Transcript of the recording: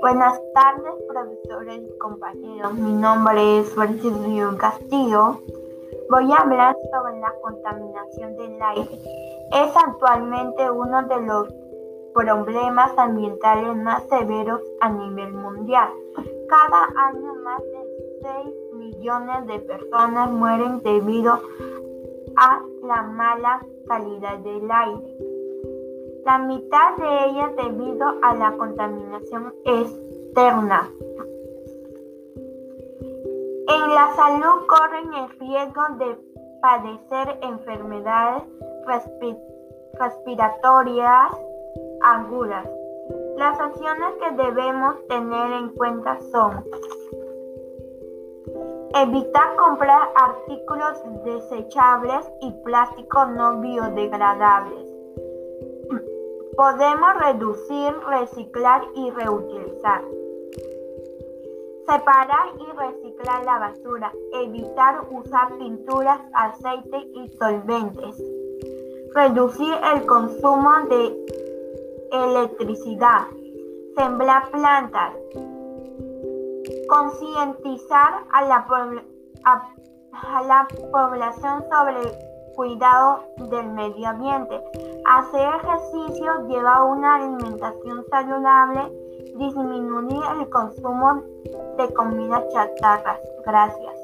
Buenas tardes, profesores y compañeros. Mi nombre es Francisco Castillo. Voy a hablar sobre la contaminación del aire. Es actualmente uno de los problemas ambientales más severos a nivel mundial. Cada año más de 6 millones de personas mueren debido a la mala calidad del aire. La mitad de ellas debido a la contaminación externa. En la salud corren el riesgo de padecer enfermedades respiratorias agudas. Las acciones que debemos tener en cuenta son evitar comprar artículos desechables y plásticos no biodegradables Podemos reducir, reciclar y reutilizar. Separar y reciclar la basura. Evitar usar pinturas, aceite y solventes. Reducir el consumo de electricidad. Sembrar plantas. Concientizar a la, población sobre el cuidado del medio ambiente. Hacer ejercicio lleva una alimentación saludable, disminuir el consumo de comida chatarra. Gracias.